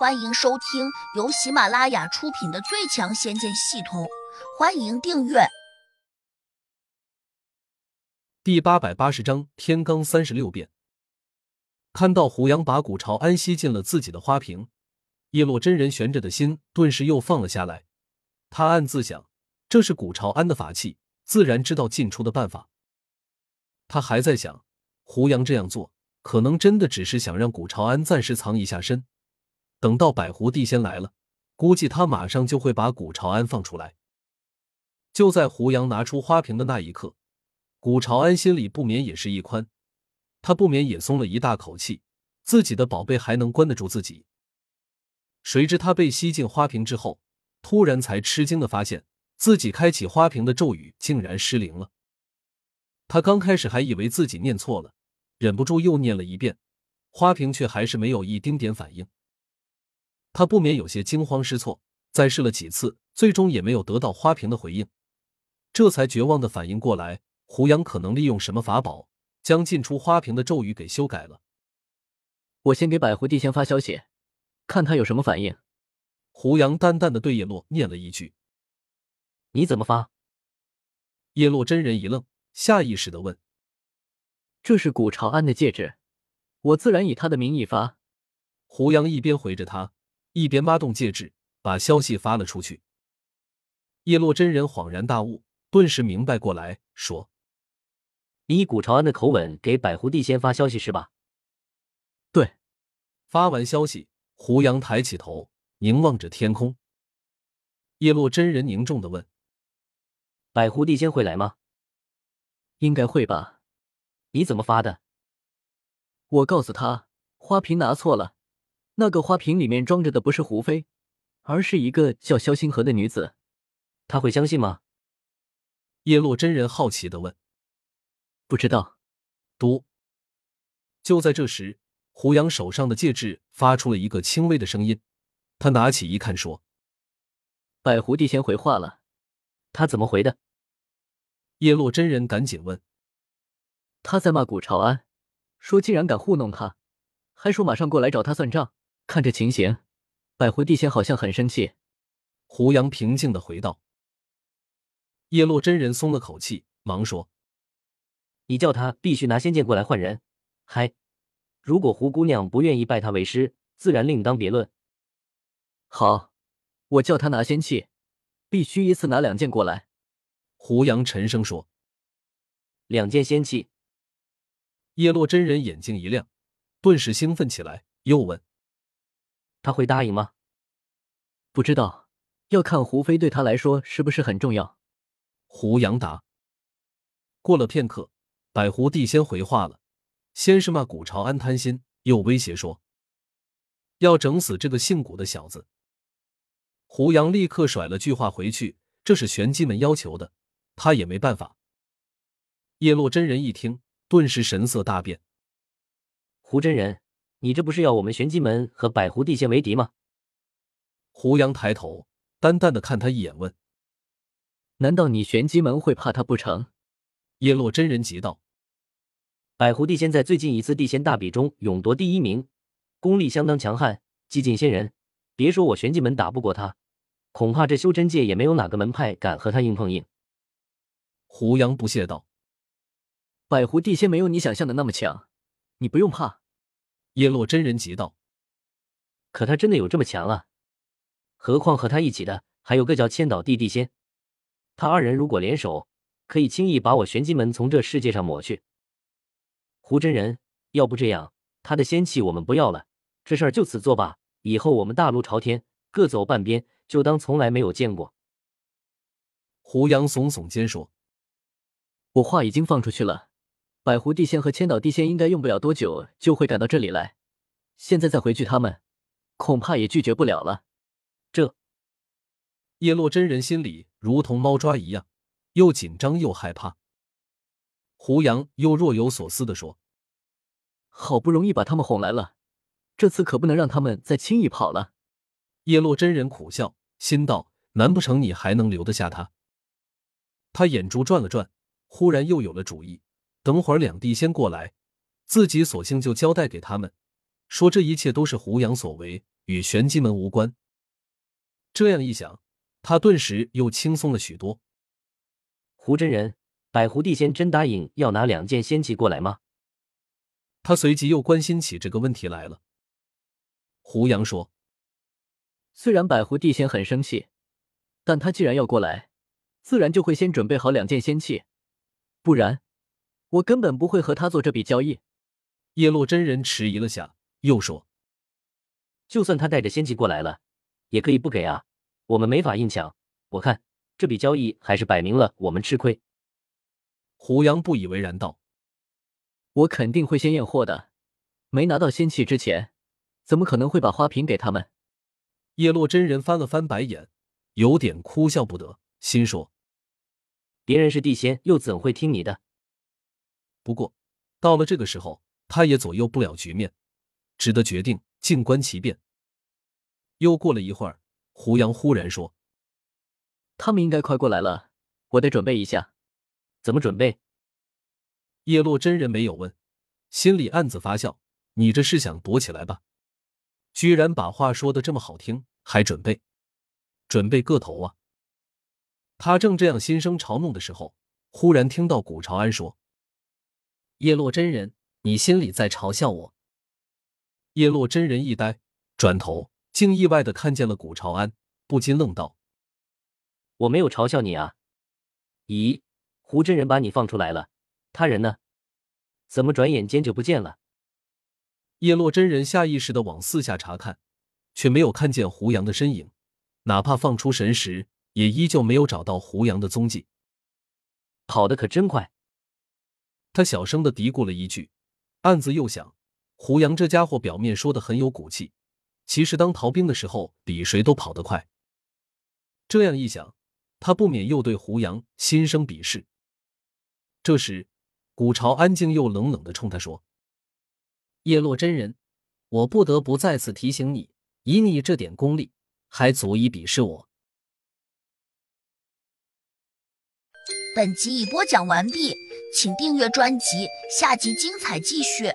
欢迎收听由喜马拉雅出品的《最强仙剑系统》，欢迎订阅。第八百八十章天罡三十六变。看到胡杨把古朝安吸进了自己的花瓶，叶落真人悬着的心顿时又放了下来。他暗自想，这是古朝安的法器，自然知道进出的办法。他还在想，胡杨这样做，可能真的只是想让古朝安暂时藏一下身。等到百狐地仙来了，估计他马上就会把古朝安放出来。就在胡杨拿出花瓶的那一刻，古朝安心里不免也是一宽，他不免也松了一大口气，自己的宝贝还能关得住自己。谁知他被吸进花瓶之后，突然才吃惊的发现自己开启花瓶的咒语竟然失灵了。他刚开始还以为自己念错了，忍不住又念了一遍，花瓶却还是没有一丁点反应。他不免有些惊慌失措，再试了几次，最终也没有得到花瓶的回应，这才绝望的反应过来，胡杨可能利用什么法宝将进出花瓶的咒语给修改了。我先给百狐帝先发消息，看他有什么反应。胡杨淡淡的对叶落念了一句：“你怎么发？”叶落真人一愣，下意识的问：“这是古朝安的戒指，我自然以他的名义发。”胡杨一边回着他。一边挖动戒指，把消息发了出去。叶落真人恍然大悟，顿时明白过来，说：“你以古朝安的口吻给百狐帝仙发消息是吧？”“对。”发完消息，胡杨抬起头，凝望着天空。叶落真人凝重的问：“百狐帝仙会来吗？”“应该会吧。”“你怎么发的？”“我告诉他，花瓶拿错了。”那个花瓶里面装着的不是胡飞，而是一个叫萧星河的女子。他会相信吗？叶落真人好奇的问。不知道。嘟。就在这时，胡杨手上的戒指发出了一个轻微的声音。他拿起一看，说：“百狐帝先回话了。”他怎么回的？叶落真人赶紧问。他在骂古朝安，说竟然敢糊弄他，还说马上过来找他算账。看这情形，百狐地仙好像很生气。胡杨平静的回道。叶落真人松了口气，忙说：“你叫他必须拿仙剑过来换人。嗨，如果胡姑娘不愿意拜他为师，自然另当别论。”好，我叫他拿仙器，必须一次拿两件过来。胡杨沉声说：“两件仙器。”叶落真人眼睛一亮，顿时兴奋起来，又问。他会答应吗？不知道，要看胡飞对他来说是不是很重要。胡杨答。过了片刻，百狐帝先回话了，先是骂古朝安贪心，又威胁说要整死这个姓古的小子。胡杨立刻甩了句话回去，这是玄机们要求的，他也没办法。叶落真人一听，顿时神色大变。胡真人。你这不是要我们玄机门和百狐地仙为敌吗？胡杨抬头，淡淡的看他一眼，问：“难道你玄机门会怕他不成？”叶落真人急道：“百狐地仙在最近一次地仙大比中勇夺第一名，功力相当强悍，技尽仙人。别说我玄机门打不过他，恐怕这修真界也没有哪个门派敢和他硬碰硬。”胡杨不屑道：“百狐地仙没有你想象的那么强，你不用怕。”叶落真人急道：“可他真的有这么强啊？何况和他一起的还有个叫千岛地地仙，他二人如果联手，可以轻易把我玄机门从这世界上抹去。胡真人，要不这样，他的仙气我们不要了，这事儿就此作罢。以后我们大路朝天，各走半边，就当从来没有见过。”胡杨耸耸肩说：“我话已经放出去了。”百湖地仙和千岛地仙应该用不了多久就会赶到这里来，现在再回去，他们恐怕也拒绝不了了。这叶落真人心里如同猫抓一样，又紧张又害怕。胡杨又若有所思的说：“好不容易把他们哄来了，这次可不能让他们再轻易跑了。”叶落真人苦笑，心道：“难不成你还能留得下他？”他眼珠转了转，忽然又有了主意。等会儿两地先过来，自己索性就交代给他们，说这一切都是胡杨所为，与玄机门无关。这样一想，他顿时又轻松了许多。胡真人，百狐地仙真答应要拿两件仙器过来吗？他随即又关心起这个问题来了。胡杨说：“虽然百狐地仙很生气，但他既然要过来，自然就会先准备好两件仙器，不然我根本不会和他做这笔交易。”叶落真人迟疑了下，又说：“就算他带着仙器过来了，也可以不给啊，我们没法硬抢。我看这笔交易还是摆明了我们吃亏。”胡杨不以为然道。我肯定会先验货的，没拿到仙器之前，怎么可能会把花瓶给他们？叶落真人翻了翻白眼，有点哭笑不得，心说：别人是地仙，又怎会听你的？不过到了这个时候，他也左右不了局面，只得决定静观其变。又过了一会儿，胡杨忽然说：“他们应该快过来了，我得准备一下。怎么准备？”叶落真人没有问，心里暗自发笑：“你这是想躲起来吧？居然把话说的这么好听，还准备？准备个头啊！”他正这样心生嘲弄的时候，忽然听到古朝安说：“叶落真人，你心里在嘲笑我？”叶落真人一呆，转头竟意外的看见了古朝安，不禁愣道：“我没有嘲笑你啊！咦，胡真人把你放出来了？”他人呢？怎么转眼间就不见了？叶落真人下意识的往四下查看，却没有看见胡杨的身影。哪怕放出神识，也依旧没有找到胡杨的踪迹。跑得可真快！他小声的嘀咕了一句，暗自又想：胡杨这家伙表面说的很有骨气，其实当逃兵的时候比谁都跑得快。这样一想，他不免又对胡杨心生鄙视。这时。古朝安静又冷冷的冲他说：“叶落真人，我不得不再次提醒你，以你这点功力，还足以鄙视我。”本集已播讲完毕，请订阅专辑，下集精彩继续。